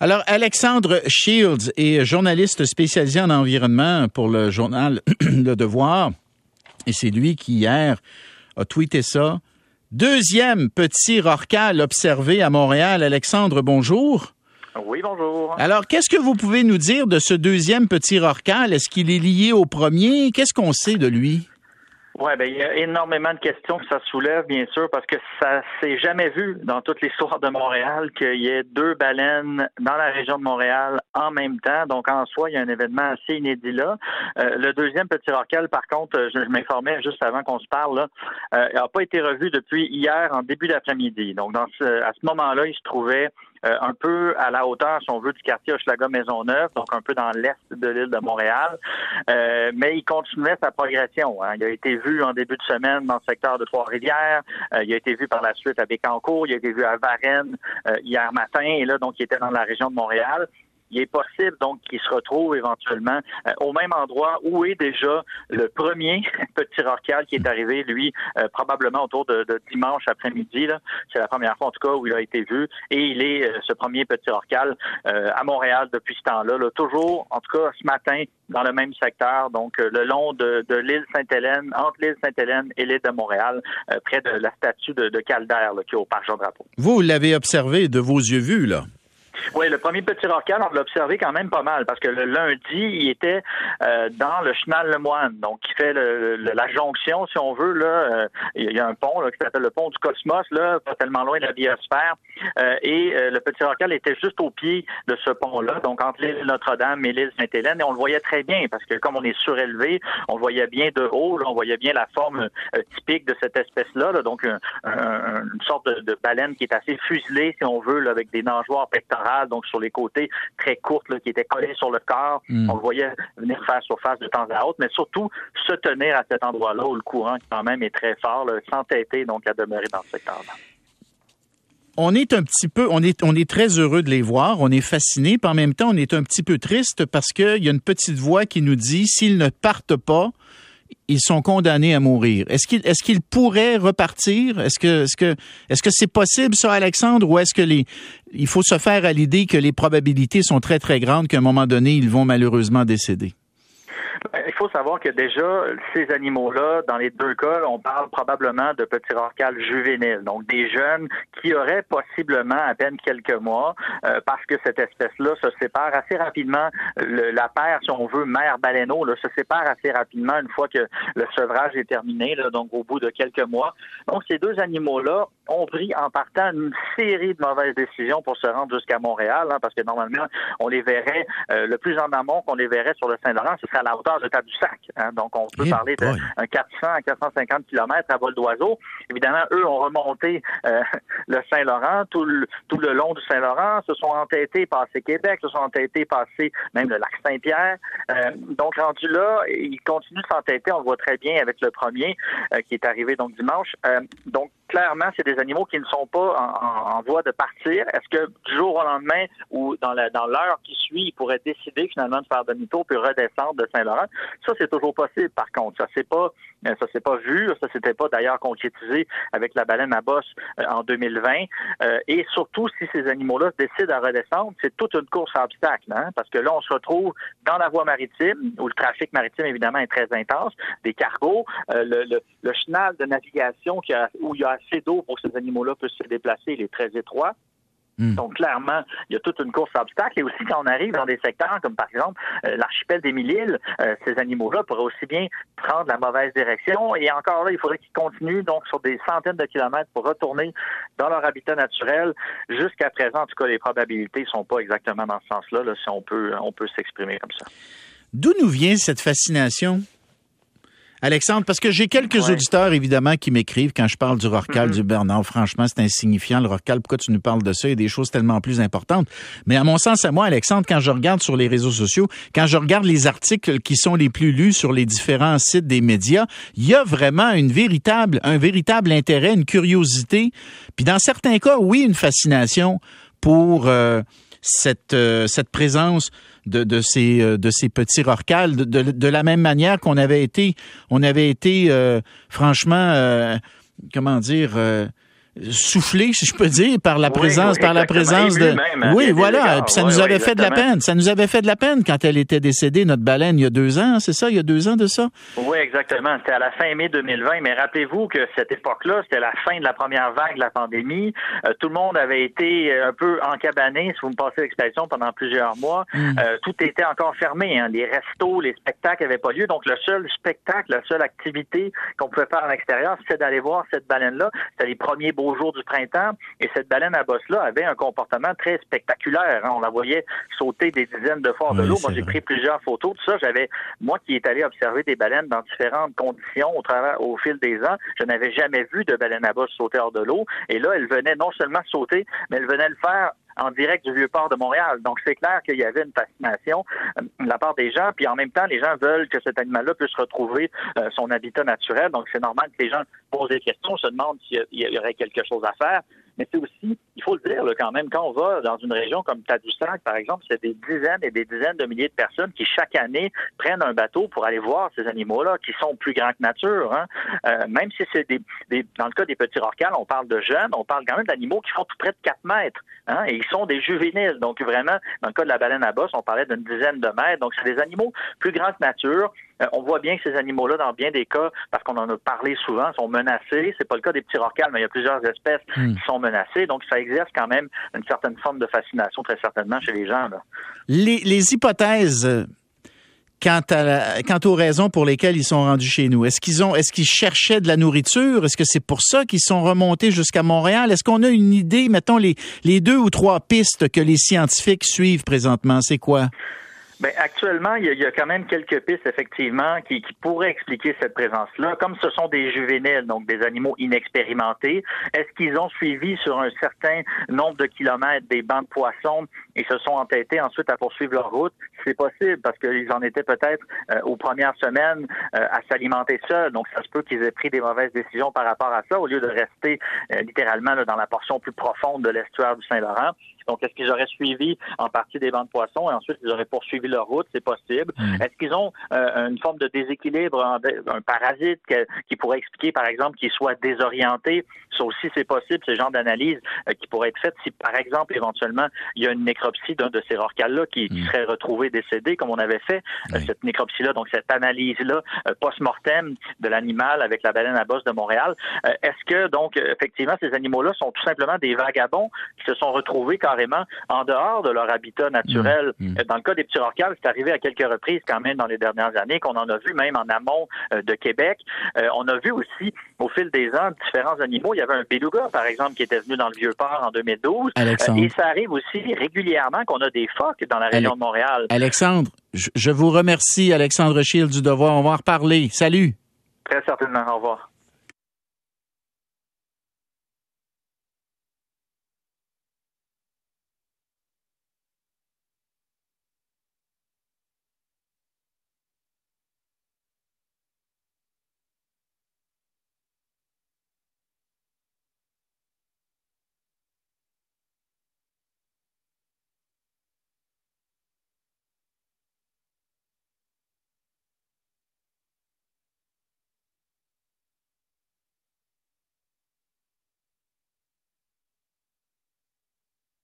Alors, Alexandre Shields est journaliste spécialisé en environnement pour le journal Le Devoir. Et c'est lui qui, hier, a tweeté ça. Deuxième petit rorcal observé à Montréal. Alexandre, bonjour. Oui, bonjour. Alors, qu'est-ce que vous pouvez nous dire de ce deuxième petit rorcal? Est-ce qu'il est lié au premier? Qu'est-ce qu'on sait de lui? Oui, ben, il y a énormément de questions que ça soulève, bien sûr, parce que ça s'est jamais vu dans toute l'histoire de Montréal qu'il y ait deux baleines dans la région de Montréal en même temps. Donc, en soi, il y a un événement assez inédit là. Euh, le deuxième petit rocal, par contre, je, m'informais juste avant qu'on se parle, là, euh, n'a pas été revu depuis hier en début d'après-midi. Donc, dans ce, à ce moment-là, il se trouvait euh, un peu à la hauteur, si on veut, du quartier Hochelaga-Maisonneuve, donc un peu dans l'est de l'île de Montréal. Euh, mais il continuait sa progression. Hein. Il a été vu en début de semaine dans le secteur de Trois-Rivières. Euh, il a été vu par la suite à Bécancourt. Il a été vu à Varennes hier matin. Et là, donc, il était dans la région de Montréal il est possible donc qu'il se retrouve éventuellement euh, au même endroit où est déjà le premier petit rorcal qui est arrivé, lui, euh, probablement autour de, dimanche après-midi. C'est la première fois en tout cas où il a été vu. Et il est euh, ce premier petit rorcal à Montréal depuis ce temps-là. toujours, en tout cas ce matin, dans le même secteur, donc le long de, l'île Sainte-Hélène, entre l'île Sainte-Hélène et l'île de Montréal, près de la statue de, de Calder qui est au Parc Jean-Drapeau. Vous l'avez observé de vos yeux vus, là? Oui, le premier petit rorcal, on l'a observé quand même pas mal parce que le lundi, il était euh, dans le chenal le moine, donc qui fait la jonction, si on veut. Là, euh, il y a un pont là, qui s'appelle le pont du Cosmos, là, pas tellement loin de la biosphère. Euh, et le petit rorcal était juste au pied de ce pont-là, donc entre l'île Notre-Dame et l'île Sainte-Hélène, et on le voyait très bien parce que comme on est surélevé, on voyait bien de haut, on voyait bien la forme typique de cette espèce-là, donc une sorte de, baleine qui est assez fuselée, si on veut, là, avec des nageoires pectorales donc sur les côtés très courtes, qui étaient collées sur le corps. Hmm. On le voyait venir faire surface de temps à autre, mais surtout se tenir à cet endroit-là où le courant quand même est très fort, s'entêter donc à demeurer dans ce secteur-là on est un petit peu, on est, on est très heureux de les voir, on est fasciné, puis en même temps, on est un petit peu triste parce qu'il y a une petite voix qui nous dit s'ils ne partent pas, ils sont condamnés à mourir. Est-ce qu'ils est-ce qu'ils pourraient repartir? Est-ce que est-ce que est-ce que c'est possible ça Alexandre ou est-ce que les il faut se faire à l'idée que les probabilités sont très très grandes qu'à un moment donné ils vont malheureusement décéder? Il faut savoir que déjà, ces animaux-là, dans les deux cas, on parle probablement de petits rorquals juvéniles, donc des jeunes qui auraient possiblement à peine quelques mois, euh, parce que cette espèce-là se sépare assez rapidement. la paire, si on veut, mère baleineau, là, se sépare assez rapidement une fois que le sevrage est terminé, donc au bout de quelques mois. Donc ces deux animaux-là ont pris en partant une série de mauvaises décisions pour se rendre jusqu'à Montréal, hein, parce que normalement, on les verrait euh, le plus en amont qu'on les verrait sur le Saint-Laurent, ce serait à la hauteur de Tadoussac. Hein, donc, on peut eh parler d'un 400 à 450 km à vol d'oiseau. Évidemment, eux ont remonté euh, le Saint-Laurent tout le, tout le long du Saint-Laurent, se sont entêtés passer Québec, se sont entêtés passer même le lac Saint-Pierre. Euh, donc, rendu là, ils continuent de s'entêter. On le voit très bien avec le premier qui est arrivé donc dimanche. donc, clairement, c'est des animaux qui ne sont pas en, voie de partir. Est-ce que du jour au lendemain ou dans l'heure qui suit, ils pourraient décider finalement de faire demi-tour puis redescendre de Saint-Laurent? Ça, c'est toujours possible. Par contre, ça c'est pas euh, ça s'est pas vu. Ça s'était pas d'ailleurs concrétisé avec la baleine à bosse euh, en 2020. Euh, et surtout, si ces animaux-là décident à redescendre, c'est toute une course à obstacles, hein, parce que là, on se retrouve dans la voie maritime où le trafic maritime évidemment est très intense, des cargos, le, le, chenal de navigation où il y a assez d'eau pour ces animaux-là puissent se déplacer, il est très étroit. Hmm. Donc, clairement, il y a toute une course à obstacles. Et aussi, quand on arrive dans des secteurs comme, par exemple, euh, l'archipel des Mille-Îles, euh, ces animaux-là pourraient aussi bien prendre la mauvaise direction. Et encore là, il faudrait qu'ils continuent donc sur des centaines de kilomètres pour retourner dans leur habitat naturel. Jusqu'à présent, en tout cas, les probabilités sont pas exactement dans ce sens-là, là, si on peut, on peut s'exprimer comme ça. D'où nous vient cette fascination? Alexandre, parce que j'ai quelques auditeurs, évidemment, qui m'écrivent quand je parle du Rorcal, mm-hmm. du Bernard. Franchement, c'est insignifiant, le Rorcal. Pourquoi tu nous parles de ça? Il y a des choses tellement plus importantes. Mais à mon sens, à moi, Alexandre, quand je regarde sur les réseaux sociaux, quand je regarde les articles qui sont les plus lus sur les différents sites des médias, il y a vraiment une véritable, un véritable intérêt, une curiosité. Puis dans certains cas, oui, une fascination pour euh, cette, euh, cette présence de, de ces euh, de ces petits rorcals de, de, la même manière qu'on avait été on avait été euh, franchement comment dire soufflé, si je peux dire, par la présence, par la présence de. oui, voilà. Puis ça nous avait fait de la peine. Ça nous avait fait de la peine quand elle était décédée, notre baleine, il y a deux ans, c'est ça? Il y a deux ans de ça? Oui, exactement. C'était à la fin mai 2020. Mais rappelez-vous que cette époque-là, c'était la fin de la première vague de la pandémie. Euh, tout le monde avait été euh, un peu encabané, si vous me passez l'expression, pendant plusieurs mois. Mm. Euh, tout était encore fermé. Hein. Les restos, les spectacles n'avaient pas lieu. Donc, le seul spectacle, la seule activité qu'on pouvait faire à l'extérieur, c'était d'aller voir cette baleine-là. C'était les premiers beaux jours du printemps. Et cette baleine à bosse-là avait un comportement très spectaculaire. Hein. On la voyait sauter des dizaines de fois de l'eau. Moi, j'ai pris plusieurs photos. Tout ça, j'avais, moi qui est allé observer des baleines dans différentes conditions au travers, au fil des ans, je n'avais jamais vu de baleine à bosse sauter hors de l'eau. Et là, elle venait non seulement sauter, mais elle venait le faire en direct du vieux port de Montréal. Donc, c'est clair qu'il y avait une fascination euh, de la part des gens. Puis, en même temps, les gens veulent que cet animal-là puisse retrouver euh, son habitat naturel. Donc, c'est normal que les gens posent des questions, se demandent s'il y aurait quelque chose à faire. Mais c'est aussi, il faut le dire quand même, quand on va dans une région comme Tadoussac, par exemple, c'est des dizaines et des dizaines de milliers de personnes qui chaque année prennent un bateau pour aller voir ces animaux-là, qui sont plus grands que nature. Hein. Euh, même si c'est des, dans le cas des petits rorquals, on parle de jeunes, on parle quand même d'animaux qui font tout près de 4 mètres. Hein, et ils sont des juvéniles. Donc vraiment, dans le cas de la baleine à bosse, on parlait d'une dizaine de mètres. Donc c'est des animaux plus grands que nature. Euh, on voit bien que ces animaux-là, dans bien des cas, parce qu'on en a parlé souvent, sont menacés. C'est pas le cas des petits rorquals, mais il y a plusieurs espèces hmm. qui sont Donc ça exerce quand même une certaine forme de fascination, très certainement, chez les gens. Les, hypothèses quant, à quant aux raisons pour lesquelles ils sont rendus chez nous. Est-ce qu'ils ont, est-ce cherchaient de la nourriture? Est-ce que c'est pour ça qu'ils sont remontés jusqu'à Montréal? Est-ce qu'on a une idée, mettons, les deux ou trois pistes que les scientifiques suivent présentement? C'est quoi? Bien, actuellement, il y, a, quand même quelques pistes, effectivement, qui, qui pourraient expliquer cette présence-là. Comme ce sont des juvéniles, donc des animaux inexpérimentés, est-ce qu'ils ont suivi sur un certain nombre de kilomètres des bancs de poissons et se sont entêtés ensuite à poursuivre leur route? C'est possible parce qu'ils en étaient peut-être euh, aux premières semaines euh, à s'alimenter seuls. Donc, ça se peut qu'ils aient pris des mauvaises décisions par rapport à ça au lieu de rester euh, littéralement dans la portion plus profonde de l'estuaire du Saint-Laurent. Donc, est-ce qu'ils auraient suivi en partie des bancs de poissons et ensuite ils auraient poursuivi leur route? C'est possible. Mm. Est-ce qu'ils ont euh, une forme de déséquilibre, un parasite qui pourrait expliquer, par exemple, qu'ils soient désorientés? Ça aussi, c'est possible, ce genre d'analyse euh, qui pourrait être faite si, par exemple, éventuellement, il y a une nécropsie d'un de ces rorquals-là qui, mm. serait retrouvé décédé, comme on avait fait, euh, cette nécropsie-là, donc cette analyse-là post-mortem de l'animal avec la baleine à bosse de Montréal. Est-ce que, donc, effectivement, ces animaux-là sont tout simplement des vagabonds qui se sont retrouvés carrément en dehors de leur habitat naturel? Mmh, mmh. Dans le cas des petits rorquals, c'est arrivé à quelques reprises quand même dans les dernières années qu'on en a vu même en amont euh, de Québec. Euh, on a vu aussi au fil des ans différents animaux. Il y avait un beluga, par exemple, qui était venu dans le Vieux-Port en 2012. Euh, et ça arrive aussi régulièrement qu'on a des phoques dans la région de Montréal. Alexandre, je vous remercie, Alexandre Schill du Devoir. On va en. Salut. Très certainement. Au revoir.